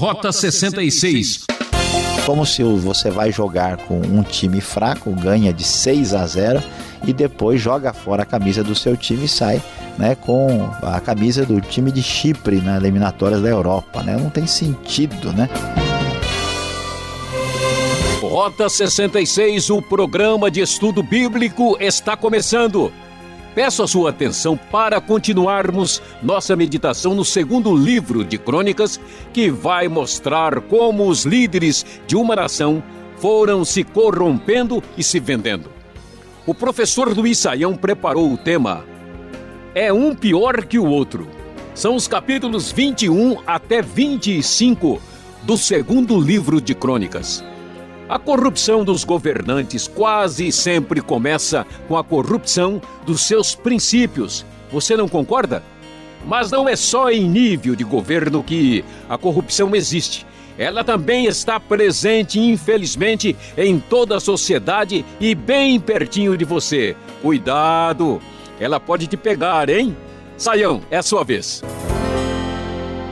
Rota 66. Como se você vai jogar com um time fraco, ganha de 6 a 0 e depois joga fora a camisa do seu time e sai né, com a camisa do time de Chipre nas eliminatórias da Europa. Né? Não tem sentido, né? Rota 66, o programa de estudo bíblico está começando. Peço a sua atenção para continuarmos nossa meditação no segundo livro de Crônicas, que vai mostrar como os líderes de uma nação foram se corrompendo e se vendendo. O professor Luiz Saião preparou o tema É um pior que o outro. São os capítulos 21 até 25 do segundo livro de Crônicas. A corrupção dos governantes quase sempre começa com a corrupção dos seus princípios. Você não concorda? Mas não é só em nível de governo que a corrupção existe. Ela também está presente, infelizmente, em toda a sociedade e bem pertinho de você. Cuidado! Ela pode te pegar, hein? Saião, é a sua vez.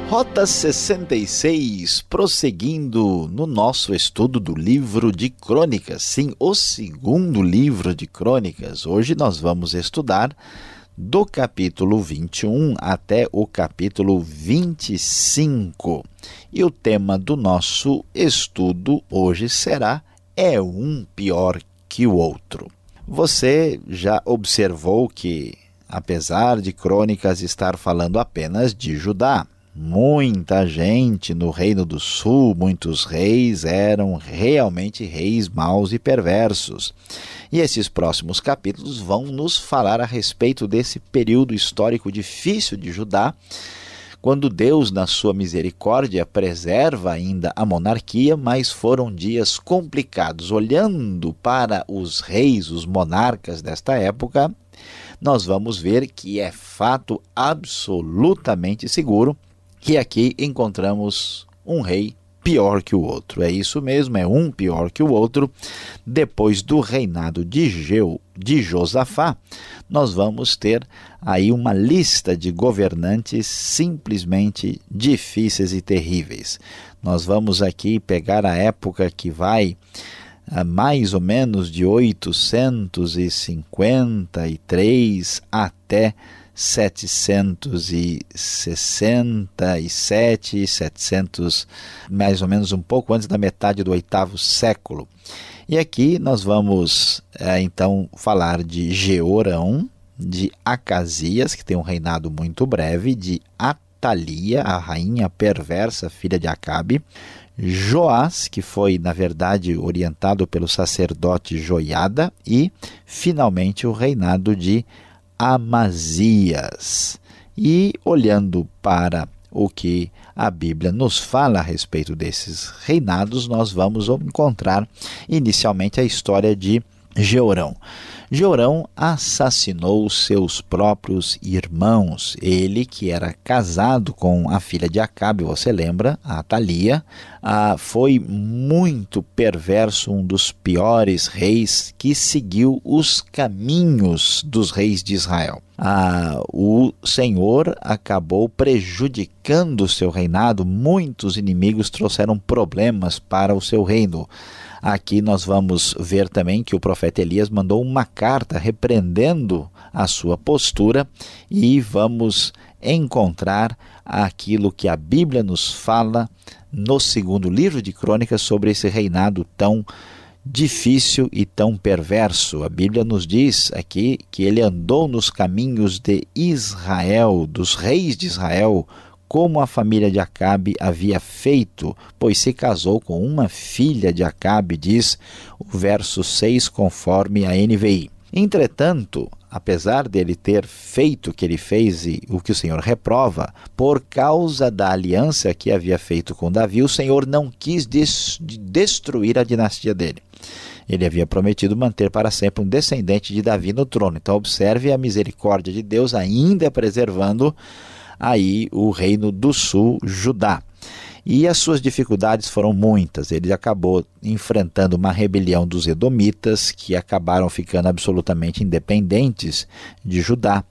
Rota 66, prosseguindo no nosso estudo do livro de Crônicas. Sim, o segundo livro de Crônicas. Hoje nós vamos estudar do capítulo 21 até o capítulo 25. E o tema do nosso estudo hoje será É um pior que o outro. Você já observou que, apesar de Crônicas estar falando apenas de Judá, muita gente no Reino do Sul, muitos reis eram realmente reis maus e perversos. E esses próximos capítulos vão nos falar a respeito desse período histórico difícil de Judá, quando Deus, na sua misericórdia, preserva ainda a monarquia, mas foram dias complicados. Olhando para os reis, os monarcas desta época, nós vamos ver que é fato absolutamente seguro que aqui encontramos um rei pior que o outro. É isso mesmo, é um pior que o outro. Depois do reinado de Geu, de Josafá, nós vamos ter aí uma lista de governantes simplesmente difíceis e terríveis. Nós vamos aqui pegar a época que vai a mais ou menos de 853 até 767, 700, mais ou menos um pouco antes da metade do oitavo século. E aqui nós vamos é, então falar de Georão, de Acasias, que tem um reinado muito breve, de Atalia, a rainha perversa, filha de Acabe, Joás, que foi, na verdade, orientado pelo sacerdote Joiada, e, finalmente, o reinado de Amazias. E olhando para o que a Bíblia nos fala a respeito desses reinados, nós vamos encontrar inicialmente a história de Georão. Georão assassinou seus próprios irmãos. Ele, que era casado com a filha de Acabe, você lembra, a Atalia, ah, foi muito perverso, um dos piores reis que seguiu os caminhos dos reis de Israel. Ah, o Senhor acabou prejudicando o seu reinado, muitos inimigos trouxeram problemas para o seu reino. Aqui nós vamos ver também que o profeta Elias mandou uma carta repreendendo a sua postura e vamos encontrar aquilo que a Bíblia nos fala no segundo livro de Crônicas sobre esse reinado tão difícil e tão perverso. A Bíblia nos diz aqui que ele andou nos caminhos de Israel, dos reis de Israel, como a família de Acabe havia feito, pois se casou com uma filha de Acabe, diz o verso 6, conforme a NVI. Entretanto, apesar dele ter feito o que ele fez e o que o Senhor reprova, por causa da aliança que havia feito com Davi, o Senhor não quis des destruir a dinastia dele. Ele havia prometido manter para sempre um descendente de Davi no trono. Então, observe a misericórdia de Deus ainda preservando aí o reino do sul, Judá. E as suas dificuldades foram muitas. Ele acabou enfrentando uma rebelião dos Edomitas, que acabaram ficando absolutamente independentes de Judá.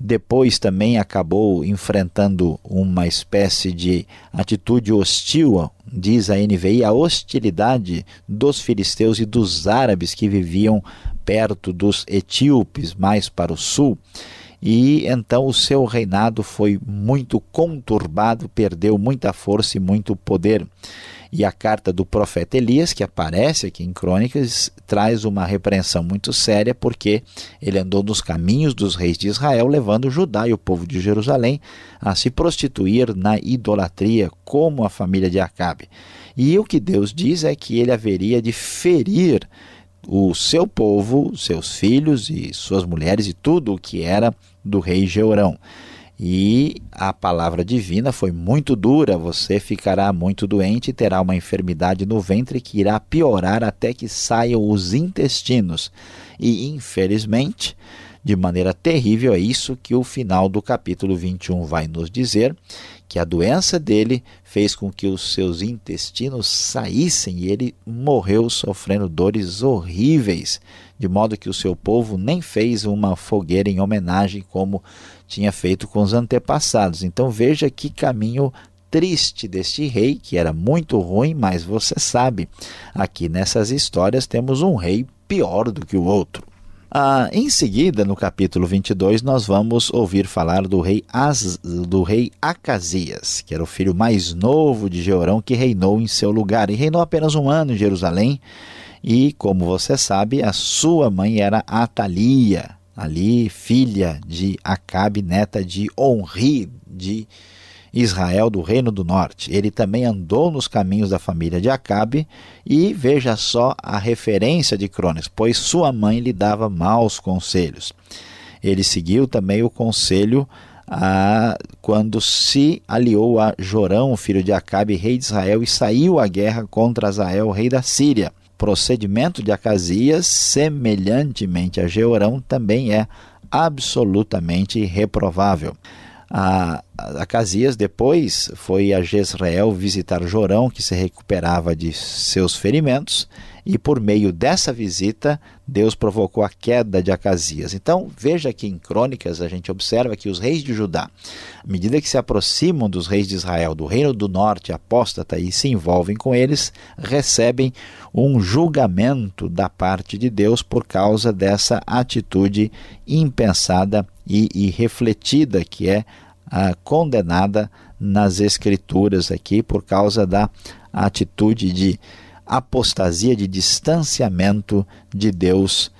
depois também acabou enfrentando uma espécie de atitude hostil, diz a NVI, a hostilidade dos filisteus e dos árabes que viviam perto dos etíopes, mais para o sul. E então o seu reinado foi muito conturbado, perdeu muita força e muito poder. E a carta do profeta Elias, que aparece aqui em Crônicas, traz uma repreensão muito séria, porque ele andou nos caminhos dos reis de Israel, levando Judá e o povo de Jerusalém a se prostituir na idolatria, como a família de Acabe. E o que Deus diz é que ele haveria de ferir o seu povo, seus filhos e suas mulheres e tudo o que era do rei Jeorão. E a palavra divina foi muito dura: você ficará muito doente e terá uma enfermidade no ventre que irá piorar até que saiam os intestinos. E infelizmente, de maneira terrível, é isso que o final do capítulo 21 vai nos dizer: que a doença dele fez com que os seus intestinos saíssem e ele morreu sofrendo dores horríveis, de modo que o seu povo nem fez uma fogueira em homenagem como tinha feito com os antepassados. Então veja que caminho triste deste rei, que era muito ruim, mas você sabe, aqui nessas histórias temos um rei pior do que o outro. Ah, em seguida, no capítulo 22, nós vamos ouvir falar do rei, Az, do rei Acasias, que era o filho mais novo de Jeorão, que reinou em seu lugar. E reinou apenas um ano em Jerusalém. E, como você sabe, a sua mãe era Atalia, ali filha de Acabe, neta de Onri, de Israel do Reino do Norte. Ele também andou nos caminhos da família de Acabe e veja só a referência de Crônicas, pois sua mãe lhe dava maus conselhos. Ele seguiu também o conselho quando se aliou a Jorão, filho de Acabe, rei de Israel, e saiu à guerra contra Azael, rei da Síria procedimento de Acasias, semelhantemente a Jeorão, também é absolutamente reprovável. A, Acasias depois foi a Jezreel visitar Jorão, que se recuperava de seus ferimentos, e por meio dessa visita, Deus provocou a queda de Acasias. Então, veja que em Crônicas a gente observa que os reis de Judá, à medida que se aproximam dos reis de Israel, do reino do norte apóstata e se envolvem com eles, recebem um julgamento da parte de Deus por causa dessa atitude impensada e irrefletida que é a condenada nas Escrituras aqui por causa da atitude de apostasia, de distanciamento de Deus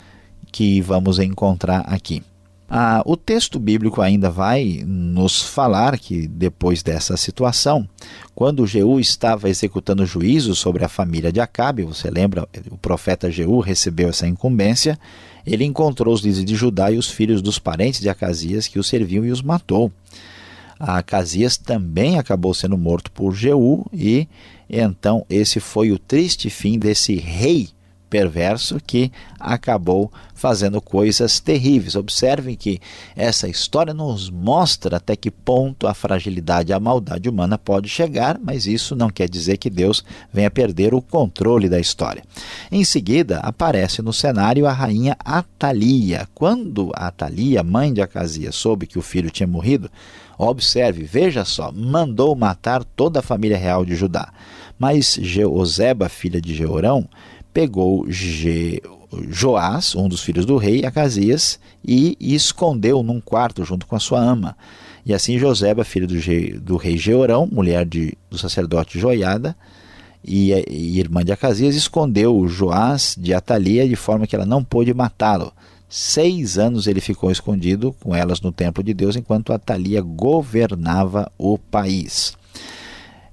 que vamos encontrar aqui. Ah, o texto bíblico ainda vai nos falar que depois dessa situação, quando Jeú estava executando juízo sobre a família de Acabe, você lembra, o profeta Jeú recebeu essa incumbência, ele encontrou os líderes de Judá e os filhos dos parentes de Acasias que o serviam e os matou. Acasias também acabou sendo morto por Jeú e então, esse foi o triste fim desse rei perverso que acabou fazendo coisas terríveis. Observem que essa história nos mostra até que ponto a fragilidade e a maldade humana pode chegar, mas isso não quer dizer que Deus venha perder o controle da história. Em seguida, aparece no cenário a rainha Atalia. Quando Atalia, mãe de Acasias, soube que o filho tinha morrido, observe, veja só, mandou matar toda a família real de Judá. Mas Jeozeba, filha de Jeorão, pegou Je... Joás, um dos filhos do rei, Acasias, e escondeu num quarto junto com a sua ama. E assim Joseba, filha do, Ge... do rei Jeorão, mulher de... do sacerdote Joiada, e, e irmã de Acasias, escondeu Joás de Atalia de forma que ela não pôde matá-lo. Seis anos ele ficou escondido com elas no templo de Deus, enquanto Atalia governava o país.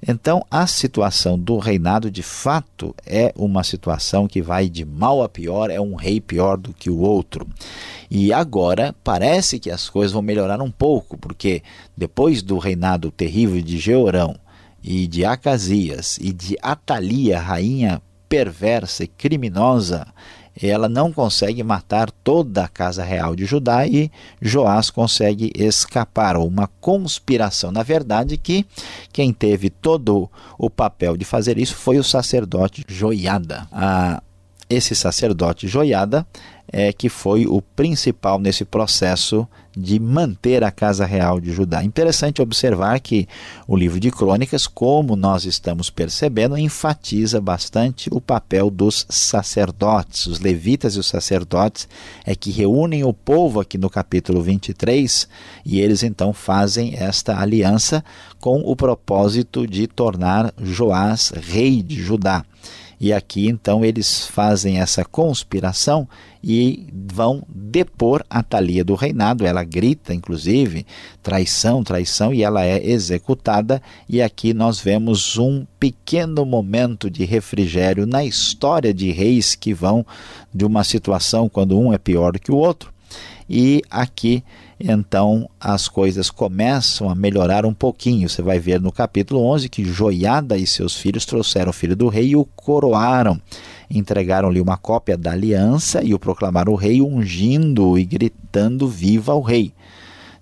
Então, a situação do reinado, de fato, é uma situação que vai de mal a pior, é um rei pior do que o outro. E agora parece que as coisas vão melhorar um pouco, porque depois do reinado terrível de Jeorão e de Acasias e de Atalia, rainha perversa e criminosa, ela não consegue matar toda a casa real de Judá e Joás consegue escapar. Uma conspiração, na verdade, que quem teve todo o papel de fazer isso foi o sacerdote Joiada. Ah, esse sacerdote Joiada é que foi o principal nesse processo de manter a casa real de Judá. Interessante observar que o livro de Crônicas, como nós estamos percebendo, enfatiza bastante o papel dos sacerdotes. Os levitas e os sacerdotes é que reúnem o povo aqui no capítulo 23 e eles então fazem esta aliança com o propósito de tornar Joás rei de Judá. E aqui então eles fazem essa conspiração e vão depor a Thalia do reinado. Ela grita, inclusive, traição, traição, e ela é executada. E aqui nós vemos um pequeno momento de refrigério na história de reis que vão de uma situação quando um é pior que o outro. E aqui então as coisas começam a melhorar um pouquinho. Você vai ver no capítulo 11 que Joiada e seus filhos trouxeram o filho do rei e o coroaram. Entregaram-lhe uma cópia da aliança e o proclamaram o rei, ungindo e gritando: Viva o rei!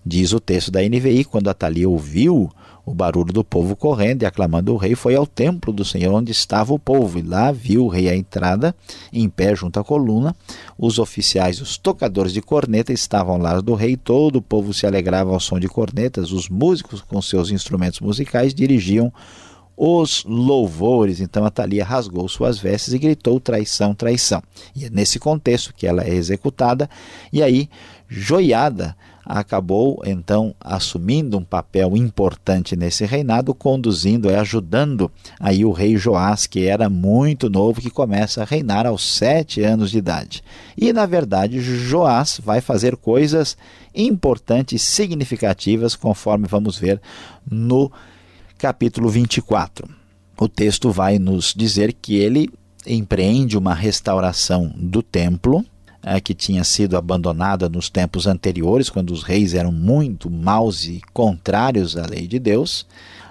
Diz o texto da NVI: quando Atalia ouviu o barulho do povo correndo e aclamando o rei, foi ao templo do Senhor onde estava o povo. E lá viu o rei à entrada, em pé junto à coluna. Os oficiais, os tocadores de corneta estavam ao lado do rei. Todo o povo se alegrava ao som de cornetas. Os músicos, com seus instrumentos musicais, dirigiam os louvores. Então Atalia rasgou suas vestes e gritou: traição, traição. E é nesse contexto que ela é executada. E aí, Joiada acabou então assumindo um papel importante nesse reinado, conduzindo e ajudando aí o rei Joás, que era muito novo, que começa a reinar aos sete anos de idade. E na verdade Joás vai fazer coisas importantes, significativas, conforme vamos ver no capítulo 24. O texto vai nos dizer que ele empreende uma restauração do templo, é, que tinha sido abandonada nos tempos anteriores, quando os reis eram muito maus e contrários à lei de Deus.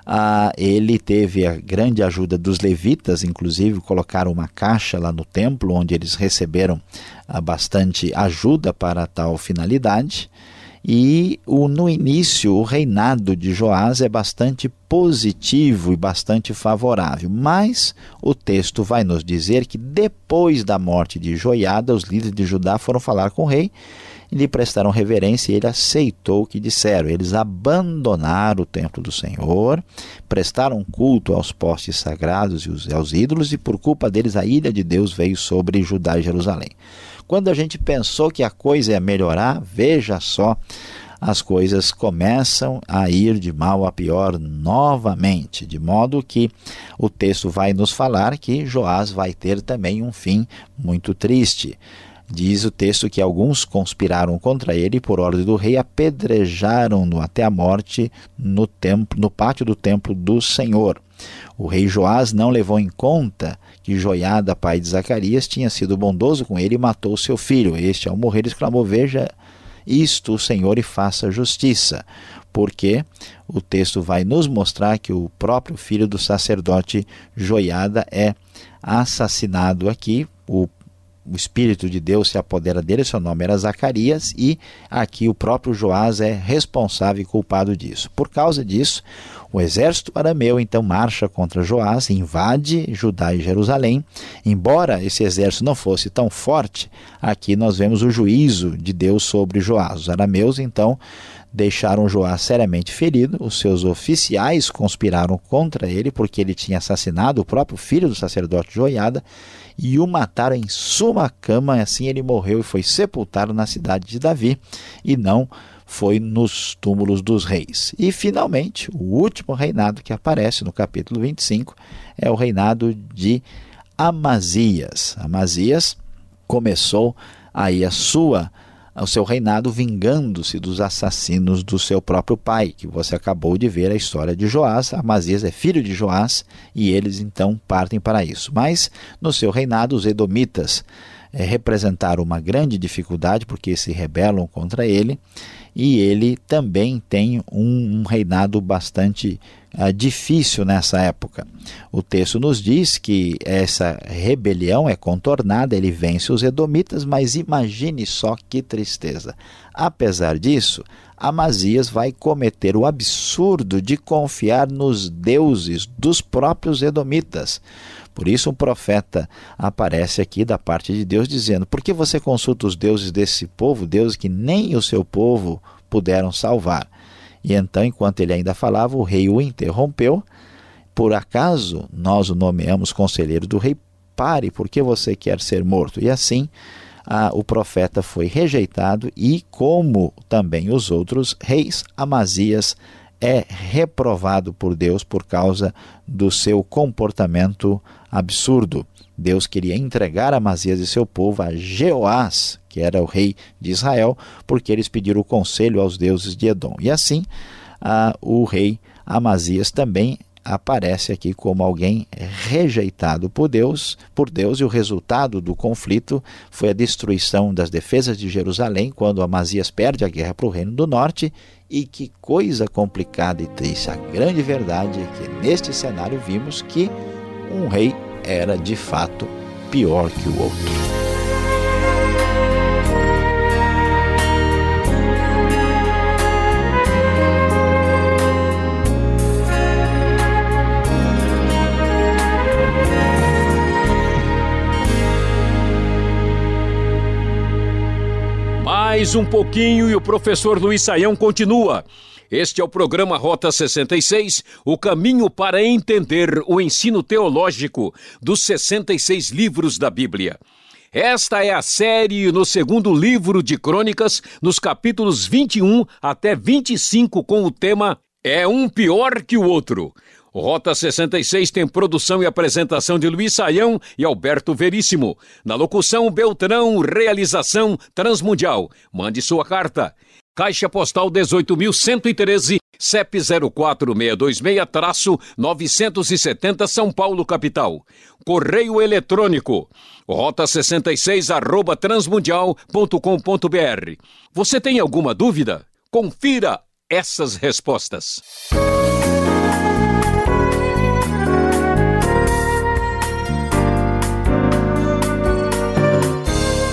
Ah, ele teve a grande ajuda dos levitas, inclusive colocaram uma caixa lá no templo, onde eles receberam ah, bastante ajuda para tal finalidade. E o, no início, o reinado de Joás é bastante positivo e bastante favorável, mas o texto vai nos dizer que depois da morte de Joiada, os líderes de Judá foram falar com o rei e lhe prestaram reverência e ele aceitou o que disseram. Eles abandonaram o templo do Senhor, prestaram culto aos postes sagrados e aos ídolos, e por culpa deles a ira de Deus veio sobre Judá e Jerusalém. Quando a gente pensou que a coisa ia melhorar, veja só, as coisas começam a ir de mal a pior novamente, de modo que o texto vai nos falar que Joás vai ter também um fim muito triste. Diz o texto que alguns conspiraram contra ele e, por ordem do rei, apedrejaram-no até a morte no, templo, no pátio do templo do Senhor. O rei Joás não levou em conta que Joiada, pai de Zacarias, tinha sido bondoso com ele e matou seu filho. Este, ao morrer, exclamou: Veja isto, o Senhor, e faça justiça. Porque o texto vai nos mostrar que o próprio filho do sacerdote Joiada é assassinado aqui. O o Espírito de Deus se apodera dele, seu nome era Zacarias, e aqui o próprio Joás é responsável e culpado disso. Por causa disso, o exército arameu então marcha contra Joás, invade Judá e Jerusalém. Embora esse exército não fosse tão forte, aqui nós vemos o juízo de Deus sobre Joás. Os arameus então deixaram Joás seriamente ferido. Os seus oficiais conspiraram contra ele porque ele tinha assassinado o próprio filho do sacerdote Joiada e o mataram em sua cama. Assim ele morreu e foi sepultado na cidade de Davi e não foi nos túmulos dos reis. E finalmente, o último reinado que aparece no capítulo 25 é o reinado de Amazias. Amazias começou aí a sua o seu reinado vingando-se dos assassinos do seu próprio pai, que você acabou de ver a história de Joás. Amazias é filho de Joás e eles então partem para isso. Mas no seu reinado, os edomitas é, representaram uma grande dificuldade porque se rebelam contra ele e ele também tem um, um reinado bastante uh, difícil nessa época. O texto nos diz que essa rebelião é contornada, ele vence os edomitas, mas imagine só que tristeza. Apesar disso, Amazias vai cometer o absurdo de confiar nos deuses dos próprios edomitas. Por isso, um profeta aparece aqui da parte de Deus dizendo: Por que você consulta os deuses desse povo, deuses que nem o seu povo puderam salvar. E então, enquanto ele ainda falava, o rei o interrompeu. Por acaso nós o nomeamos conselheiro do rei? Pare, porque você quer ser morto? E assim o profeta foi rejeitado, e como também os outros reis, Amazias é reprovado por Deus por causa do seu comportamento absurdo. Deus queria entregar Amazias e seu povo a Jeoás, que era o rei de Israel, porque eles pediram o conselho aos deuses de Edom. E assim, o rei Amazias também aparece aqui como alguém rejeitado por Deus, por Deus, e o resultado do conflito foi a destruição das defesas de Jerusalém, quando Amazias perde a guerra para o reino do norte. E que coisa complicada e triste. A grande verdade é que neste cenário vimos que um rei era de fato pior que o outro. Um pouquinho e o professor Luiz Saião continua. Este é o programa Rota 66, o caminho para entender o ensino teológico dos 66 livros da Bíblia. Esta é a série no segundo livro de Crônicas, nos capítulos 21 até 25, com o tema É um pior que o outro. Rota 66 tem produção e apresentação de Luiz Saião e Alberto Veríssimo. Na locução, Beltrão, realização Transmundial. Mande sua carta. Caixa Postal 18.113, CEP 04626-970 São Paulo, capital. Correio eletrônico, rota 66 arroba transmundial.com.br. Você tem alguma dúvida? Confira essas respostas.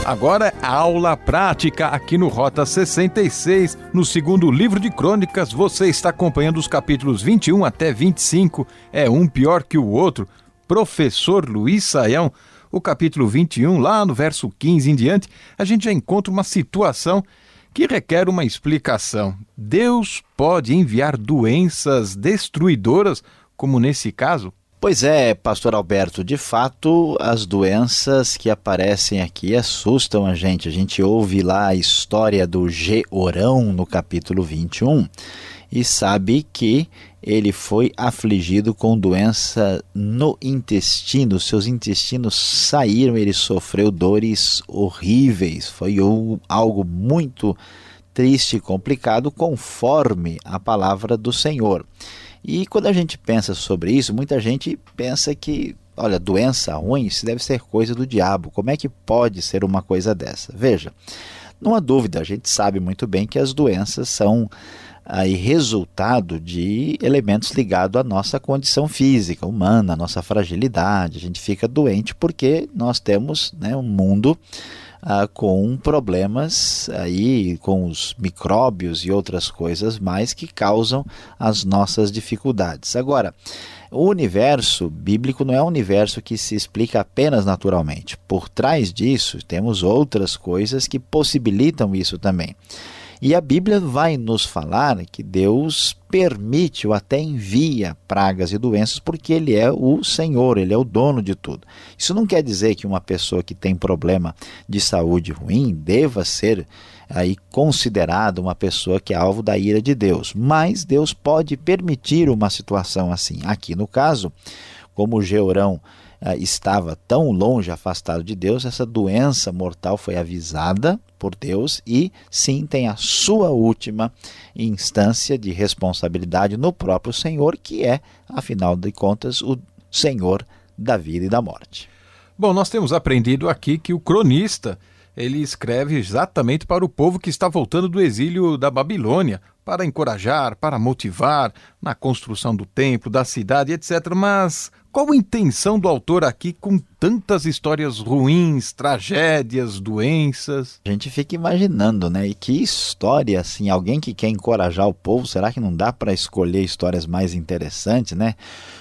Agora aula prática aqui no Rota 66, no segundo livro de crônicas. Você está acompanhando os capítulos 21 até 25. É um pior que o outro. Professor Luiz Saião, o capítulo 21, lá no verso 15 em diante, a gente já encontra uma situação que requer uma explicação. Deus pode enviar doenças destruidoras, como nesse caso? Pois é, pastor Alberto, de fato, as doenças que aparecem aqui assustam a gente. A gente ouve lá a história do Georão no capítulo 21 e sabe que ele foi afligido com doença no intestino, seus intestinos saíram, ele sofreu dores horríveis. Foi algo muito triste e complicado, conforme a palavra do Senhor. E quando a gente pensa sobre isso, muita gente pensa que, olha, doença ruim, isso deve ser coisa do diabo. Como é que pode ser uma coisa dessa? Veja, não há dúvida, a gente sabe muito bem que as doenças são aí resultado de elementos ligados à nossa condição física, humana, à nossa fragilidade. A gente fica doente porque nós temos né, um mundo ah, com problemas aí com os micróbios e outras coisas mais que causam as nossas dificuldades. Agora, o universo bíblico não é um universo que se explica apenas naturalmente. Por trás disso, temos outras coisas que possibilitam isso também. E a Bíblia vai nos falar que Deus permite ou até envia pragas e doenças porque Ele é o Senhor, Ele é o dono de tudo. Isso não quer dizer que uma pessoa que tem problema de saúde ruim deva ser aí considerada uma pessoa que é alvo da ira de Deus, mas Deus pode permitir uma situação assim. Aqui no caso, como Georão ah, estava tão longe, afastado de Deus, essa doença mortal foi avisada por Deus e sim tem a sua última instância de responsabilidade no próprio Senhor, que é, afinal de contas, o Senhor da vida e da morte. Bom, nós temos aprendido aqui que o cronista ele escreve exatamente para o povo que está voltando do exílio da Babilônia, para encorajar, para motivar na construção do templo, da cidade, etc. Mas qual a intenção do autor aqui com tantas histórias ruins, tragédias, doenças? A gente fica imaginando, né? E que história, assim, alguém que quer encorajar o povo, será que não dá para escolher histórias mais interessantes, né?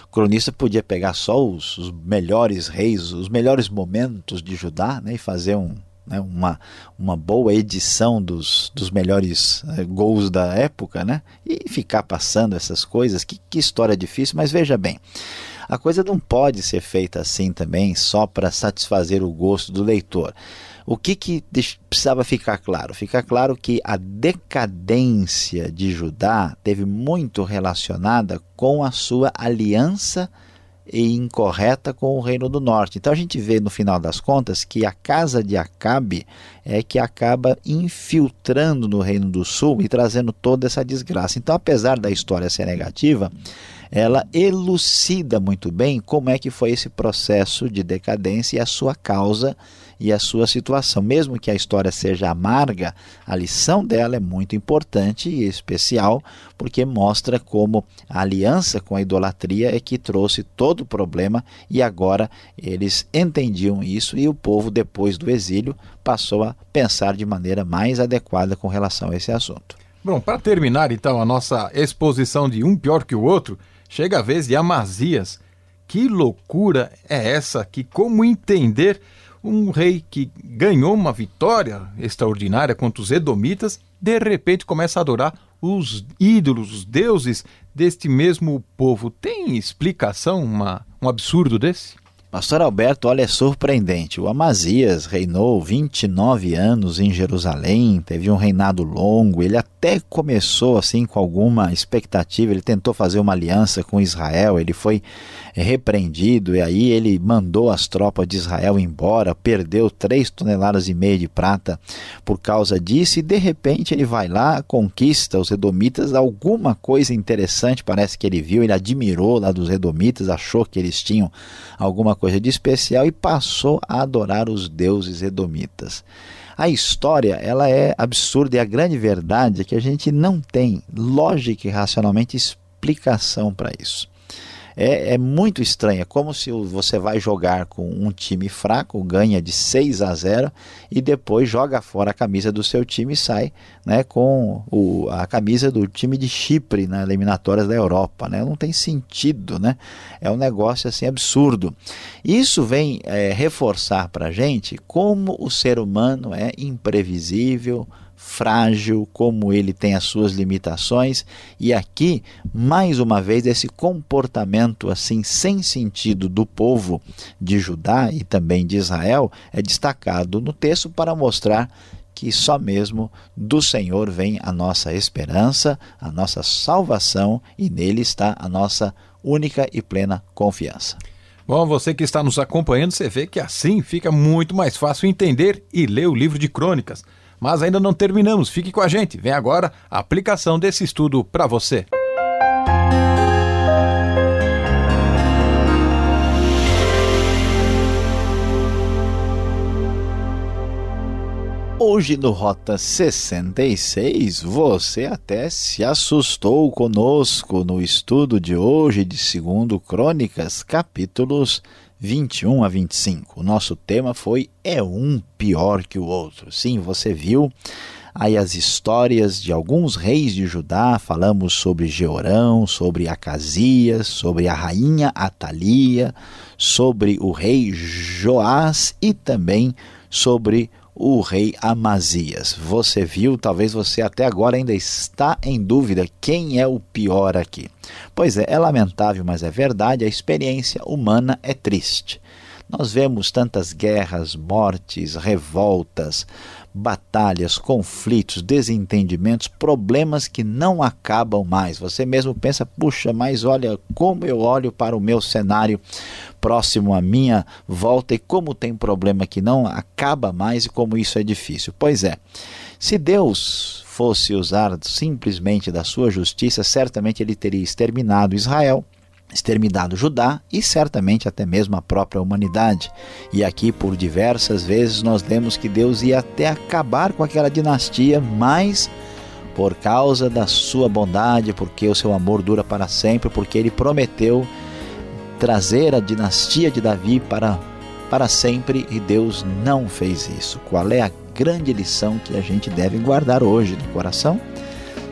O cronista podia pegar só os, os melhores reis, os melhores momentos de Judá, né? E fazer um, né, uma, uma boa edição dos, dos melhores eh, gols da época, né, e ficar passando essas coisas, que, que história difícil, mas veja bem, a coisa não pode ser feita assim também, só para satisfazer o gosto do leitor. O que, que precisava ficar claro? Fica claro que a decadência de Judá teve muito relacionada com a sua aliança e incorreta com o reino do norte. Então a gente vê no final das contas que a casa de Acabe é que acaba infiltrando no reino do sul e trazendo toda essa desgraça. Então, apesar da história ser negativa, ela elucida muito bem como é que foi esse processo de decadência e a sua causa e a sua situação. Mesmo que a história seja amarga, a lição dela é muito importante e especial, porque mostra como a aliança com a idolatria é que trouxe todo o problema e agora eles entendiam isso e o povo, depois do exílio, passou a pensar de maneira mais adequada com relação a esse assunto. Bom, para terminar então a nossa exposição de um pior que o outro, chega a vez de Amazias. Que loucura é essa? Que como entender um rei que ganhou uma vitória extraordinária contra os Edomitas, de repente começa a adorar os ídolos, os deuses deste mesmo povo. Tem explicação uma, um absurdo desse? Pastor Alberto, olha, é surpreendente. O Amazias reinou 29 anos em Jerusalém, teve um reinado longo. Ele até começou assim com alguma expectativa. Ele tentou fazer uma aliança com Israel. Ele foi repreendido e aí ele mandou as tropas de Israel embora, perdeu 3 toneladas e meia de prata por causa disso e de repente ele vai lá, conquista os edomitas, alguma coisa interessante parece que ele viu, ele admirou lá dos edomitas, achou que eles tinham alguma coisa de especial e passou a adorar os deuses edomitas. A história ela é absurda e a grande verdade é que a gente não tem lógica e racionalmente explicação para isso é, é muito estranha. É como se você vai jogar com um time fraco, ganha de 6 a 0 e depois joga fora a camisa do seu time e sai né, com o, a camisa do time de Chipre nas eliminatórias da Europa. Né? Não tem sentido, né? É um negócio assim absurdo. Isso vem é, reforçar para a gente como o ser humano é imprevisível, frágil, como ele tem as suas limitações, e aqui, mais uma vez, esse comportamento assim sem sentido do povo de Judá e também de Israel é destacado no texto para mostrar que só mesmo do Senhor vem a nossa esperança, a nossa salvação e nele está a nossa única e plena confiança. Bom, você que está nos acompanhando, você vê que assim fica muito mais fácil entender e ler o livro de crônicas. Mas ainda não terminamos, fique com a gente. Vem agora a aplicação desse estudo para você. Hoje no Rota 66, você até se assustou conosco no estudo de hoje de segundo Crônicas, capítulos 21 a 25. O nosso tema foi É um pior que o outro. Sim, você viu aí as histórias de alguns reis de Judá, falamos sobre Jeorão, sobre Acasias, sobre a rainha Atalia, sobre o rei Joás e também sobre o rei Amazias. Você viu, talvez você até agora ainda está em dúvida quem é o pior aqui. Pois é, é lamentável, mas é verdade, a experiência humana é triste. Nós vemos tantas guerras, mortes, revoltas, batalhas, conflitos, desentendimentos, problemas que não acabam mais. Você mesmo pensa, puxa, mas olha como eu olho para o meu cenário próximo à minha volta e como tem problema que não acaba mais e como isso é difícil. Pois é, se Deus fosse usar simplesmente da sua justiça, certamente ele teria exterminado Israel exterminado Judá e certamente até mesmo a própria humanidade. E aqui por diversas vezes nós lemos que Deus ia até acabar com aquela dinastia, mas por causa da sua bondade, porque o seu amor dura para sempre, porque ele prometeu trazer a dinastia de Davi para para sempre e Deus não fez isso. Qual é a grande lição que a gente deve guardar hoje no coração?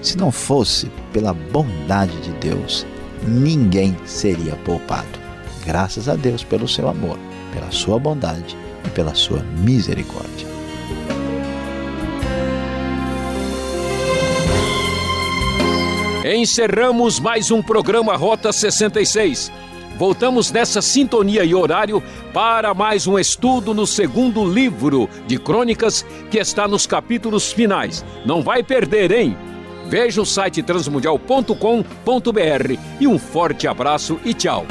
Se não fosse pela bondade de Deus, ninguém seria poupado. Graças a Deus pelo seu amor, pela sua bondade e pela sua misericórdia. Encerramos mais um programa Rota 66. Voltamos nessa sintonia e horário para mais um estudo no segundo livro de Crônicas que está nos capítulos finais. Não vai perder, hein? Veja o site transmundial.com.br e um forte abraço e tchau.